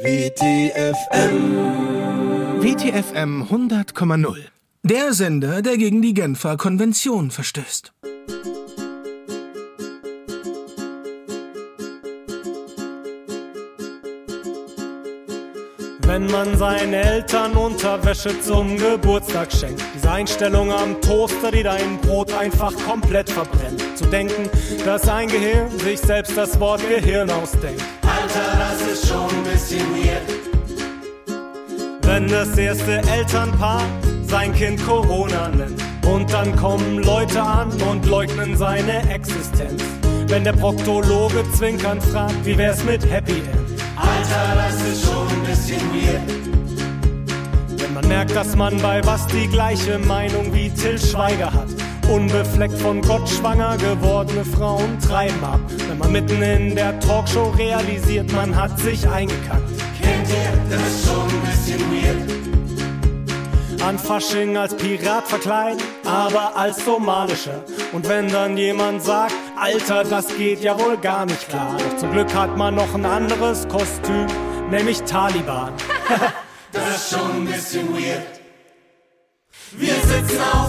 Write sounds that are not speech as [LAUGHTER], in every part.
WTFM. WTFM 100,0. Der Sender, der gegen die Genfer Konvention verstößt. Wenn man seinen Eltern Unterwäsche zum Geburtstag schenkt. Diese Einstellung am Toaster, die dein Brot einfach komplett verbrennt. Zu denken, dass ein Gehirn sich selbst das Wort Gehirn ausdenkt. Alter, das ist schon ein bisschen weird. Wenn das erste Elternpaar sein Kind Corona nennt. Und dann kommen Leute an und leugnen seine Existenz. Wenn der Proktologe zwinkernd fragt, wie wär's mit Happy End? Alter, das ist schon ein bisschen weird. Wenn man merkt, dass man bei was die gleiche Meinung wie Till Schweiger hat. Unbefleckt von Gott schwanger gewordene Frauen treiben ab. Wenn man mitten in der Talkshow realisiert, man hat sich eingekackt. Kennt ihr, das ist schon ein bisschen weird. An Fasching als Pirat verkleiden, aber als somalischer. Und wenn dann jemand sagt, Alter, das geht ja wohl gar nicht klar. Doch zum Glück hat man noch ein anderes Kostüm, nämlich Taliban. [LAUGHS] das ist schon ein bisschen weird. Wir sitzen auf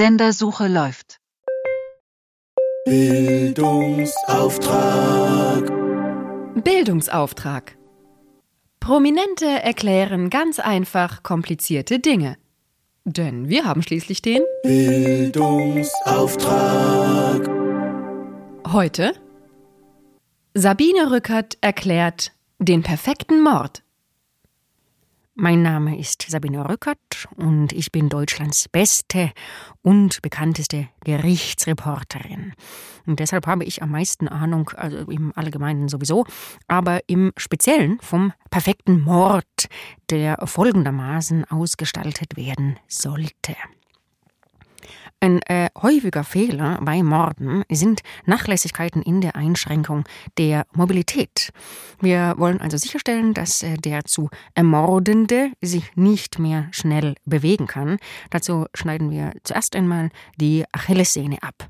Sendersuche läuft. Bildungsauftrag. Bildungsauftrag. Prominente erklären ganz einfach komplizierte Dinge. Denn wir haben schließlich den Bildungsauftrag. heute Sabine Rückert erklärt den perfekten Mord. Mein Name ist Sabine Rückert und ich bin Deutschlands beste und bekannteste Gerichtsreporterin. Und deshalb habe ich am meisten Ahnung, also im Allgemeinen sowieso, aber im Speziellen vom perfekten Mord, der folgendermaßen ausgestaltet werden sollte. Ein äh, häufiger Fehler bei Morden sind Nachlässigkeiten in der Einschränkung der Mobilität. Wir wollen also sicherstellen, dass äh, der zu Ermordende sich nicht mehr schnell bewegen kann. Dazu schneiden wir zuerst einmal die Achillessehne ab.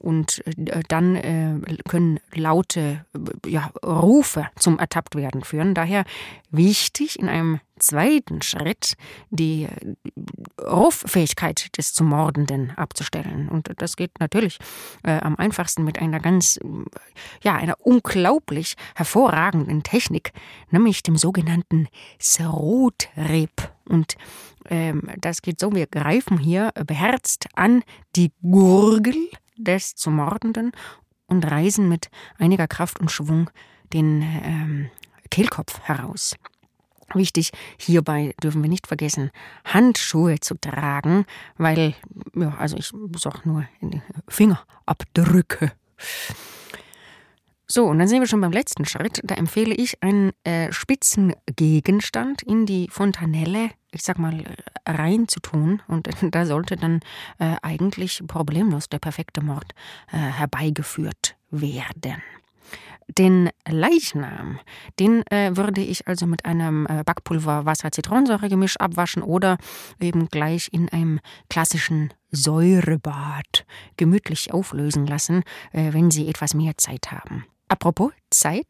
Und äh, dann äh, können laute äh, ja, Rufe zum Ertapptwerden führen. Daher wichtig in einem zweiten Schritt die äh, Ruffähigkeit des zu Mordenden abzustellen. Und das geht natürlich äh, am einfachsten mit einer ganz, äh, ja, einer unglaublich hervorragenden Technik, nämlich dem sogenannten Serotrip. Und ähm, das geht so, wir greifen hier beherzt an die Gurgel des zu Mordenden und reißen mit einiger Kraft und Schwung den ähm, Kehlkopf heraus. Wichtig, hierbei dürfen wir nicht vergessen, Handschuhe zu tragen, weil, ja, also ich sag nur Fingerabdrücke. So, und dann sind wir schon beim letzten Schritt. Da empfehle ich einen äh, spitzen Gegenstand in die Fontanelle, ich sag mal, reinzutun. Und [LAUGHS] da sollte dann äh, eigentlich problemlos der perfekte Mord äh, herbeigeführt werden. Den Leichnam, den äh, würde ich also mit einem äh, Backpulver Wasser-Zitronensäure-Gemisch abwaschen oder eben gleich in einem klassischen Säurebad gemütlich auflösen lassen, äh, wenn Sie etwas mehr Zeit haben. Apropos Zeit,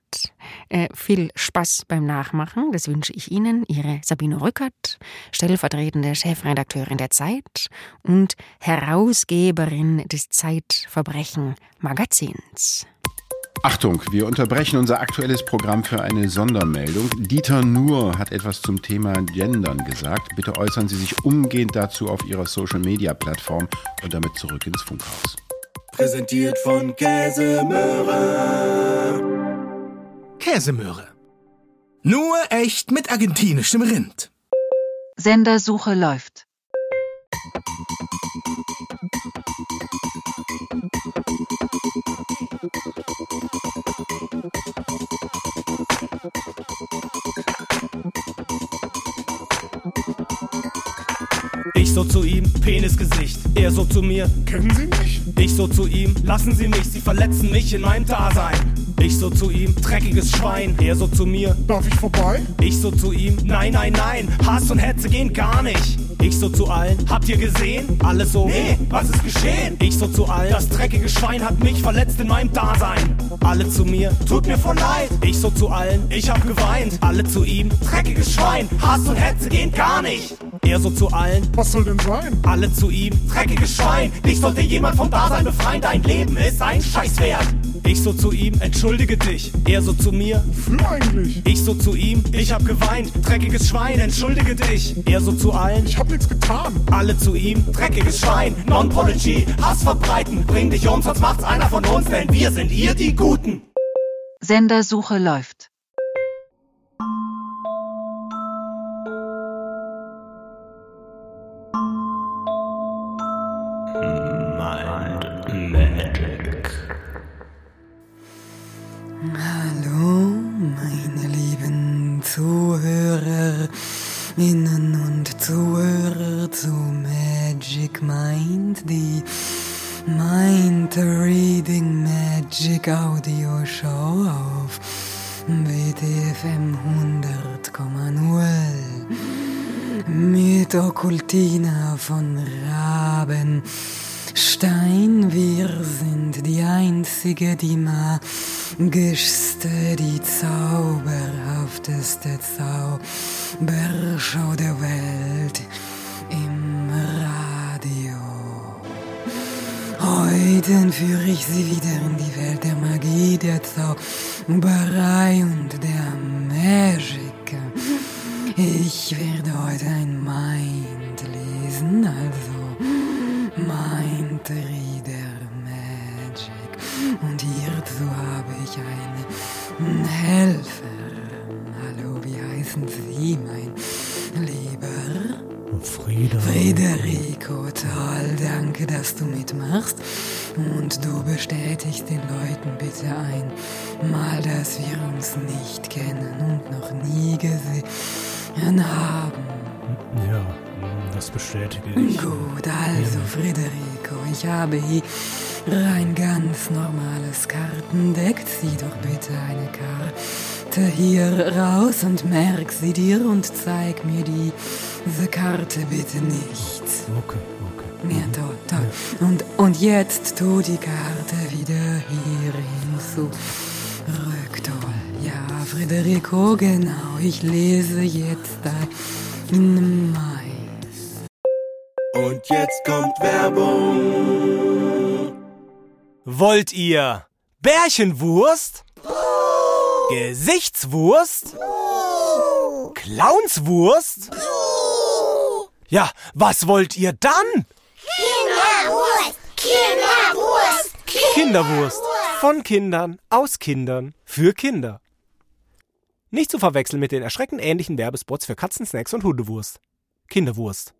äh, viel Spaß beim Nachmachen, das wünsche ich Ihnen, Ihre Sabine Rückert, stellvertretende Chefredakteurin der Zeit und Herausgeberin des Zeitverbrechen Magazins. Achtung, wir unterbrechen unser aktuelles Programm für eine Sondermeldung. Dieter Nuhr hat etwas zum Thema Gendern gesagt. Bitte äußern Sie sich umgehend dazu auf Ihrer Social-Media-Plattform und damit zurück ins Funkhaus. Präsentiert von Käsemöhre. Käsemöhre. Nur echt mit argentinischem Rind. Sendersuche läuft. Ich so zu ihm, Penisgesicht. Er so zu mir. Kennen Sie mich? Ich so zu ihm, lassen Sie mich, Sie verletzen mich in meinem Dasein. Ich so zu ihm, dreckiges Schwein. Er so zu mir, Darf ich vorbei? ich so zu ihm, nein, nein, nein, Hass und Hetze gehen gar nicht. Ich so zu allen, habt ihr gesehen? Alle so, nee, was ist geschehen? Ich so zu allen, das dreckige Schwein hat mich verletzt in meinem Dasein. Alle zu mir, tut mir voll leid. Ich so zu allen, ich hab geweint. Alle zu ihm, dreckiges Schwein, Hass und Hetze gehen gar nicht. Er so zu allen, Was soll denn sein? alle zu ihm, dreckiges Schwein. Dich sollte jemand vom Dasein befreien, dein Leben ist ein Scheiß wert. Ich so zu ihm, entschuldige dich. Er so zu mir, Für eigentlich. ich so zu ihm, ich hab geweint, dreckiges Schwein, entschuldige dich. Er so zu allen, Ich hab nichts getan. alle zu ihm, dreckiges Schwein, Non-Prodigy, Hass verbreiten, bring dich um, sonst macht's einer von uns, denn wir sind ihr die Guten. Sendersuche läuft. Hallo, meine lieben Zuhörerinnen und Zuhörer zu Magic Mind, die Mind Reading Magic Audio Show auf WTFM 100,0 mit Okkultina von Raben. Einzige, die magischste, die zauberhafteste Zaubershow der Welt im Radio. Heute entführe ich Sie wieder in die Welt der Magie, der Zauberei und der Magic. Ich werde heute ein Mind Helfer. Hallo, wie heißen Sie, mein Lieber? Frieda. Federico, toll, danke, dass du mitmachst. Und du bestätigst den Leuten bitte einmal, dass wir uns nicht kennen und noch nie gesehen haben. Ja, das bestätige ich. Gut, also Federico, ich habe hier ein ganz normales Kartendeck. Zieh doch bitte eine Karte hier raus und merk sie dir und zeig mir diese Karte bitte nicht. Okay, okay. Ja, toll, toll. Und, und jetzt tu die Karte wieder hier zurück. Toll. Ja, Federico, genau. Ich lese jetzt dein Mais. Und jetzt kommt Werbung. Wollt ihr Bärchenwurst? Gesichtswurst? Clownswurst? Ja, was wollt ihr dann? Kinderwurst! Kinderwurst! Kinderwurst. Von Kindern, aus Kindern, für Kinder. Nicht zu verwechseln mit den erschreckend ähnlichen Werbespots für Katzensnacks und Hundewurst. Kinderwurst.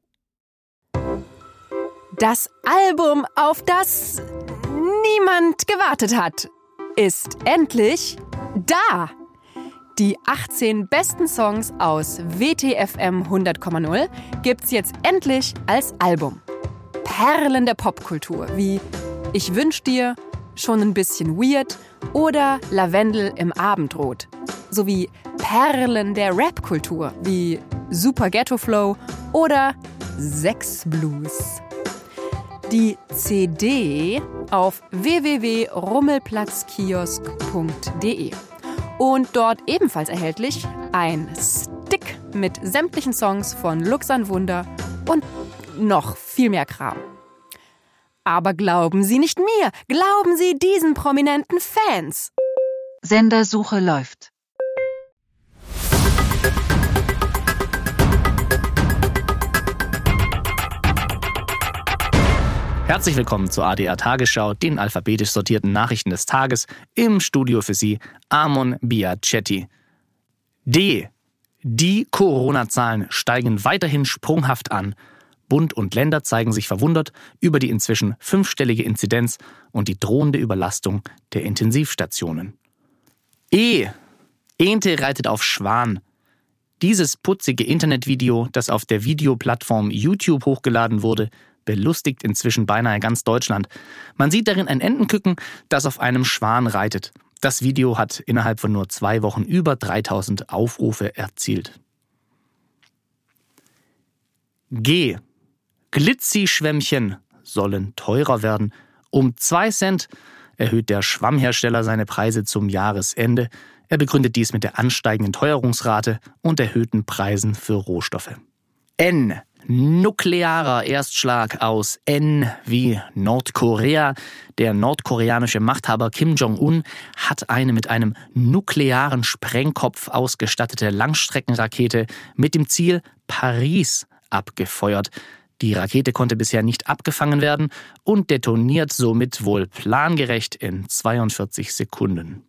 Das Album, auf das niemand gewartet hat, ist endlich da. Die 18 besten Songs aus WTFM 100,0 gibt's jetzt endlich als Album. Perlen der Popkultur wie Ich wünsch dir, schon ein bisschen weird oder Lavendel im Abendrot. Sowie Perlen der Rapkultur wie Super Ghetto Flow oder Sex Blues. Die CD auf www.rummelplatzkiosk.de. Und dort ebenfalls erhältlich ein Stick mit sämtlichen Songs von Luxan Wunder und noch viel mehr Kram. Aber glauben Sie nicht mir, glauben Sie diesen prominenten Fans. Sendersuche läuft. Herzlich willkommen zur ADR Tagesschau, den alphabetisch sortierten Nachrichten des Tages. Im Studio für Sie Amon Biacetti. D. Die Corona-Zahlen steigen weiterhin sprunghaft an. Bund und Länder zeigen sich verwundert über die inzwischen fünfstellige Inzidenz und die drohende Überlastung der Intensivstationen. E. Ente reitet auf Schwan. Dieses putzige Internetvideo, das auf der Videoplattform YouTube hochgeladen wurde, belustigt inzwischen beinahe ganz Deutschland. Man sieht darin ein Entenküken, das auf einem Schwan reitet. Das Video hat innerhalb von nur zwei Wochen über 3000 Aufrufe erzielt. G. Glitzi-Schwämmchen sollen teurer werden. Um zwei Cent erhöht der Schwammhersteller seine Preise zum Jahresende. Er begründet dies mit der ansteigenden Teuerungsrate und erhöhten Preisen für Rohstoffe. N. Nuklearer Erstschlag aus N wie Nordkorea. Der nordkoreanische Machthaber Kim Jong-un hat eine mit einem nuklearen Sprengkopf ausgestattete Langstreckenrakete mit dem Ziel Paris abgefeuert. Die Rakete konnte bisher nicht abgefangen werden und detoniert somit wohl plangerecht in 42 Sekunden.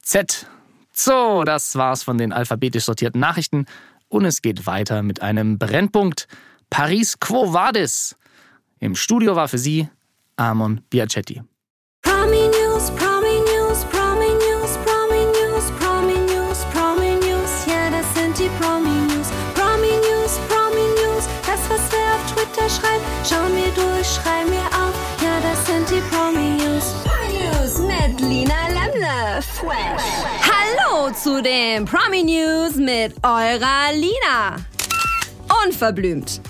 Z. So, das war's von den alphabetisch sortierten Nachrichten. Und es geht weiter mit einem Brennpunkt. Paris Quo Vadis. Im Studio war für Sie Amon Biacetti. Zu den Promi News mit eurer Lina. Unverblümt.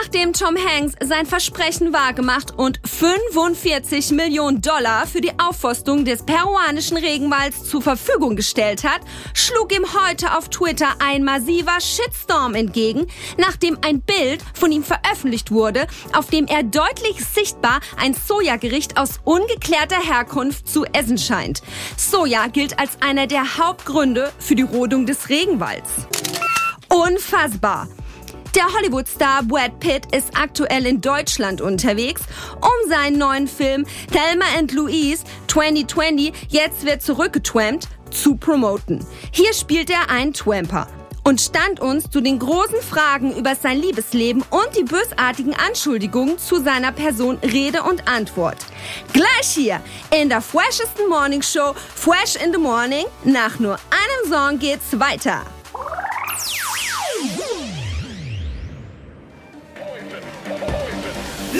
Nachdem Tom Hanks sein Versprechen wahrgemacht und 45 Millionen Dollar für die Aufforstung des peruanischen Regenwalds zur Verfügung gestellt hat, schlug ihm heute auf Twitter ein massiver Shitstorm entgegen, nachdem ein Bild von ihm veröffentlicht wurde, auf dem er deutlich sichtbar ein Sojagericht aus ungeklärter Herkunft zu essen scheint. Soja gilt als einer der Hauptgründe für die Rodung des Regenwalds. Unfassbar! Der Hollywood-Star Brad Pitt ist aktuell in Deutschland unterwegs, um seinen neuen Film Thelma and Louise 2020 Jetzt wird zurückgetwampt zu promoten. Hier spielt er einen Twamper und stand uns zu den großen Fragen über sein Liebesleben und die bösartigen Anschuldigungen zu seiner Person Rede und Antwort. Gleich hier in der freshesten Morning Show Fresh in the Morning. Nach nur einem Song geht's weiter.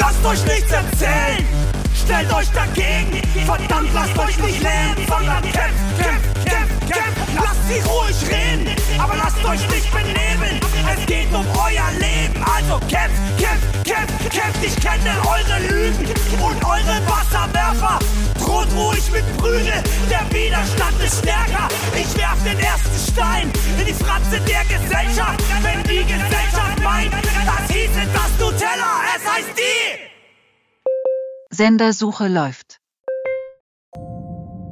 Lasst euch nichts erzählen! Stellt euch dagegen! Verdammt, lasst euch nicht lähmen, sondern kämpft, kämpft, kämpft, kämpft! Lasst sie ruhig reden, aber lasst euch nicht benebeln! Es geht um euer Leben, also kämpft, kämpft, kämpft, kämpft! Ich kenne eure Lügen und eure der Widerstand ist stärker! Ich werf den ersten Stein in die Fratze der Gesellschaft, wenn die Gesellschaft meint, das hieße das Nutella, es heißt die! Sendersuche läuft.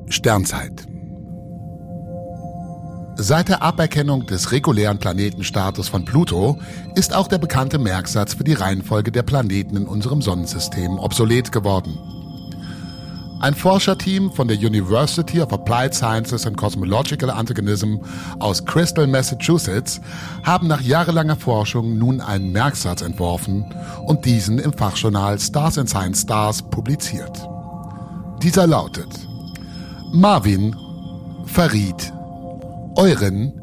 Sternzeit. Seit der Aberkennung des regulären Planetenstatus von Pluto ist auch der bekannte Merksatz für die Reihenfolge der Planeten in unserem Sonnensystem obsolet geworden. Ein Forscherteam von der University of Applied Sciences and Cosmological Antagonism aus Crystal, Massachusetts haben nach jahrelanger Forschung nun einen Merksatz entworfen und diesen im Fachjournal Stars and Science Stars publiziert. Dieser lautet Marvin, Farid, Euren,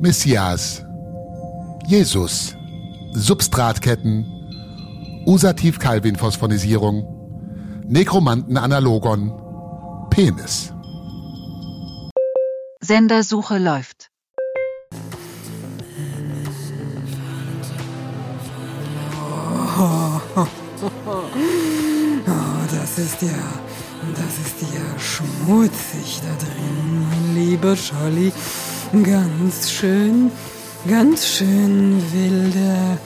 Messias, Jesus, Substratketten, Usativ-Calvin-Phosphonisierung, Nekromanten-Analogon, Penis. Sendersuche läuft. Oh, das ist ja, das ist ja schmutzig da drin, mein lieber Scholli. Ganz schön, ganz schön wilde.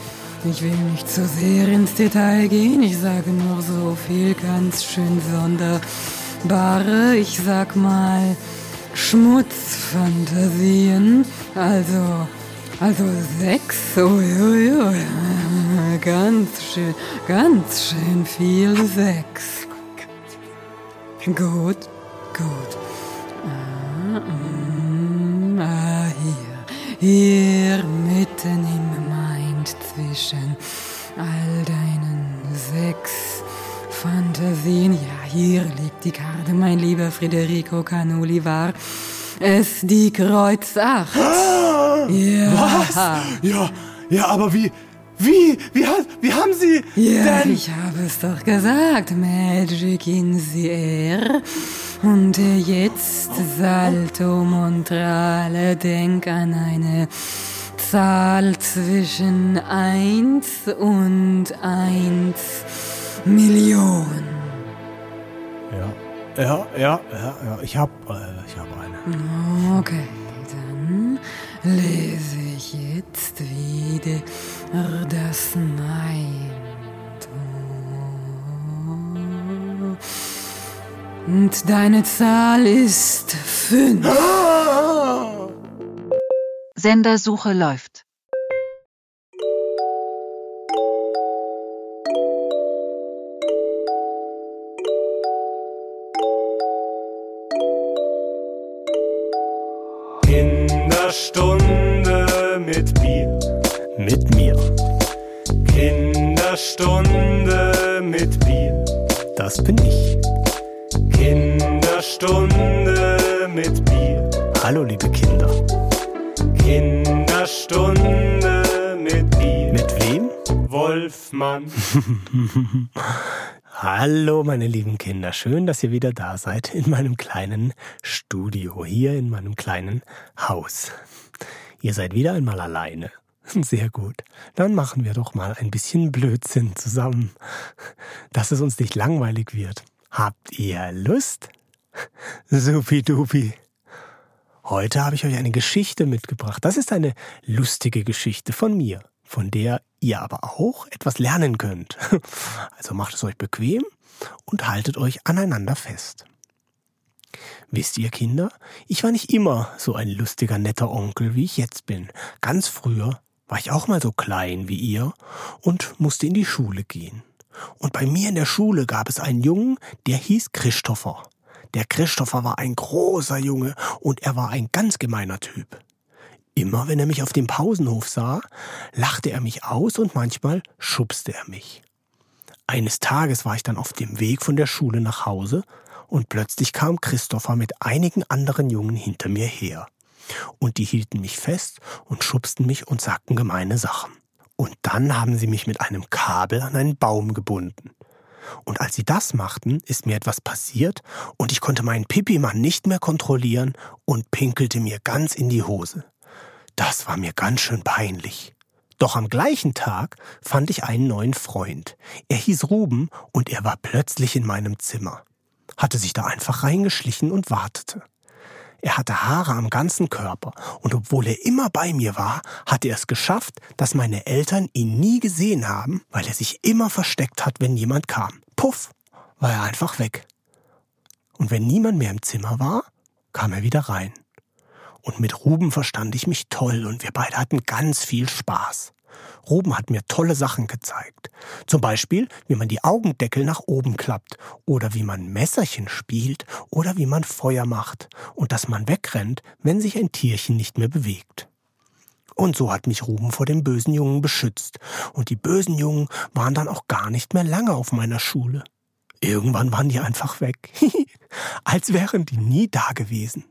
Ich will nicht zu sehr ins Detail gehen, ich sage nur so viel ganz schön sonderbare, ich sag mal Schmutzfantasien. Also, also Sex, uiuiui, ganz schön, ganz schön viel Sex. Gut, gut. Ah, mm, ah, hier, hier mitten im Mind zwischen all deinen sechs Fantasien. Ja, hier liegt die Karte, mein lieber Federico Canoli war. es die Kreuz 8. Ja. Was? Ja, ja, aber wie, wie, wie, hat- wie haben Sie Ja, denn... ich habe es doch gesagt, Magic in the Air. Und jetzt Salto Montrale, denk an eine Zahl zwischen 1 und 1 Million. Ja, ja, ja, ja, ja, ich hab, äh, ich hab eine. Okay, dann lese ich jetzt wieder das Nein. Und deine Zahl ist fünf. [GASPS] Sendersuche läuft. Wolfmann. [LAUGHS] Hallo, meine lieben Kinder. Schön, dass ihr wieder da seid in meinem kleinen Studio, hier in meinem kleinen Haus. Ihr seid wieder einmal alleine. [LAUGHS] Sehr gut. Dann machen wir doch mal ein bisschen Blödsinn zusammen, [LAUGHS] dass es uns nicht langweilig wird. Habt ihr Lust? Supidupi. Heute habe ich euch eine Geschichte mitgebracht. Das ist eine lustige Geschichte von mir, von der ihr aber auch etwas lernen könnt. [LAUGHS] Also macht es euch bequem und haltet euch aneinander fest. Wisst ihr, Kinder, ich war nicht immer so ein lustiger, netter Onkel, wie ich jetzt bin. Ganz früher war ich auch mal so klein wie ihr und musste in die Schule gehen. Und bei mir in der Schule gab es einen Jungen, der hieß Christopher. Der Christopher war ein großer Junge und er war ein ganz gemeiner Typ. Immer wenn er mich auf dem Pausenhof sah, lachte er mich aus und manchmal schubste er mich. Eines Tages war ich dann auf dem Weg von der Schule nach Hause und plötzlich kam Christopher mit einigen anderen Jungen hinter mir her. Und die hielten mich fest und schubsten mich und sagten gemeine Sachen. Und dann haben sie mich mit einem Kabel an einen Baum gebunden. Und als sie das machten, ist mir etwas passiert und ich konnte meinen Pipimann nicht mehr kontrollieren und pinkelte mir ganz in die Hose. Das war mir ganz schön peinlich. Doch am gleichen Tag fand ich einen neuen Freund. Er hieß Ruben und er war plötzlich in meinem Zimmer. Hatte sich da einfach reingeschlichen und wartete. Er hatte Haare am ganzen Körper und obwohl er immer bei mir war, hatte er es geschafft, dass meine Eltern ihn nie gesehen haben, weil er sich immer versteckt hat, wenn jemand kam. Puff, war er einfach weg. Und wenn niemand mehr im Zimmer war, kam er wieder rein. Und mit Ruben verstand ich mich toll und wir beide hatten ganz viel Spaß. Ruben hat mir tolle Sachen gezeigt. Zum Beispiel, wie man die Augendeckel nach oben klappt oder wie man Messerchen spielt oder wie man Feuer macht und dass man wegrennt, wenn sich ein Tierchen nicht mehr bewegt. Und so hat mich Ruben vor dem bösen Jungen beschützt. Und die bösen Jungen waren dann auch gar nicht mehr lange auf meiner Schule. Irgendwann waren die einfach weg. [LAUGHS] Als wären die nie da gewesen.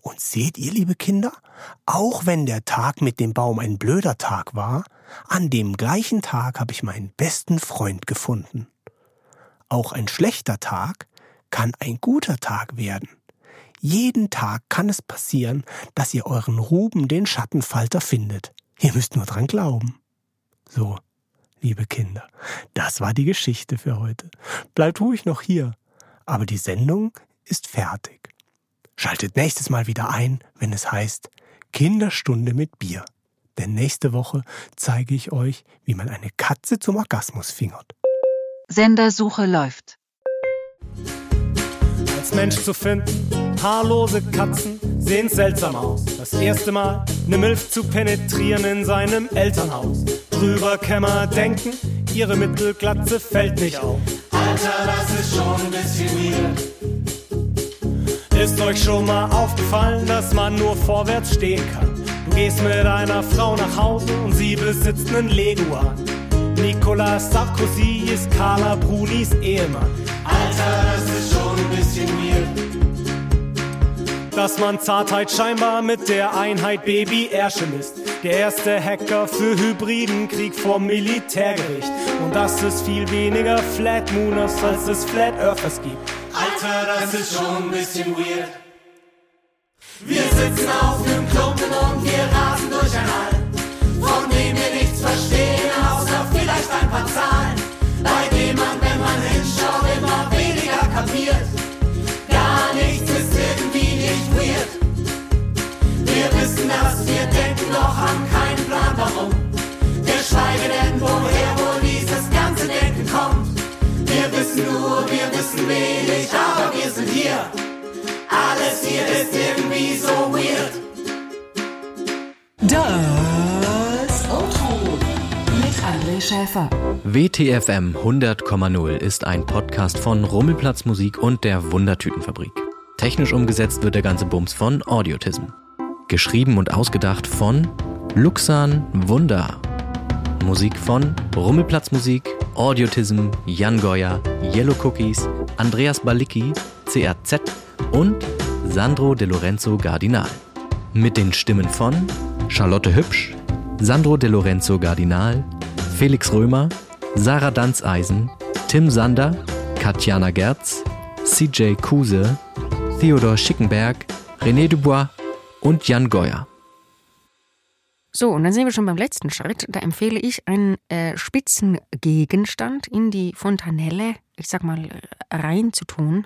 Und seht ihr, liebe Kinder, auch wenn der Tag mit dem Baum ein blöder Tag war, an dem gleichen Tag habe ich meinen besten Freund gefunden. Auch ein schlechter Tag kann ein guter Tag werden. Jeden Tag kann es passieren, dass ihr euren Ruben den Schattenfalter findet. Ihr müsst nur dran glauben. So, liebe Kinder, das war die Geschichte für heute. Bleibt ruhig noch hier, aber die Sendung ist fertig. Schaltet nächstes Mal wieder ein, wenn es heißt Kinderstunde mit Bier. Denn nächste Woche zeige ich euch, wie man eine Katze zum Orgasmus fingert. Sendersuche läuft. Als Mensch zu finden, haarlose Katzen sehen seltsam aus. Das erste Mal ne Milf zu penetrieren in seinem Elternhaus. Drüber Kämmer denken, ihre Mittelglatze fällt nicht auf. Alter, das ist schon ein bisschen weird. Ist euch schon mal aufgefallen, dass man nur vorwärts stehen kann? Du gehst mit einer Frau nach Hause und sie besitzt nen Leguan. Nicolas Sarkozy ist Carla Brunis Ehemann. Alter, das ist schon ein bisschen weird. dass man Zartheit scheinbar mit der Einheit Baby Ärsche misst. Der erste Hacker für hybriden Krieg vor Militärgericht. Und das ist viel weniger Flat Mooners, als es Flat Earthers gibt. Alter, das ist schon ein bisschen weird. Wir sitzen auf nem Klumpen und wir rasen durch ein All, von dem wir nichts verstehen, außer vielleicht ein paar Zahlen, wenig, aber wir sind hier. Alles hier ist irgendwie so weird. Das Auto mit André Schäfer. WTFM 100,0 ist ein Podcast von Rummelplatz Musik und der Wundertütenfabrik. Technisch umgesetzt wird der ganze Bums von Audiotism. Geschrieben und ausgedacht von Luxan Wunder. Musik von Rummelplatz Musik, Audiotism, Jan Goya, Yellow Cookies, Andreas Balicki, CRZ und Sandro De Lorenzo Gardinal. Mit den Stimmen von Charlotte Hübsch, Sandro De Lorenzo Gardinal, Felix Römer, Sarah Danzeisen, Tim Sander, Katjana Gerz, CJ Kuse, Theodor Schickenberg, René Dubois und Jan Goyer. So, und dann sind wir schon beim letzten Schritt. Da empfehle ich einen äh, Spitzengegenstand in die Fontanelle, ich sag mal, reinzutun.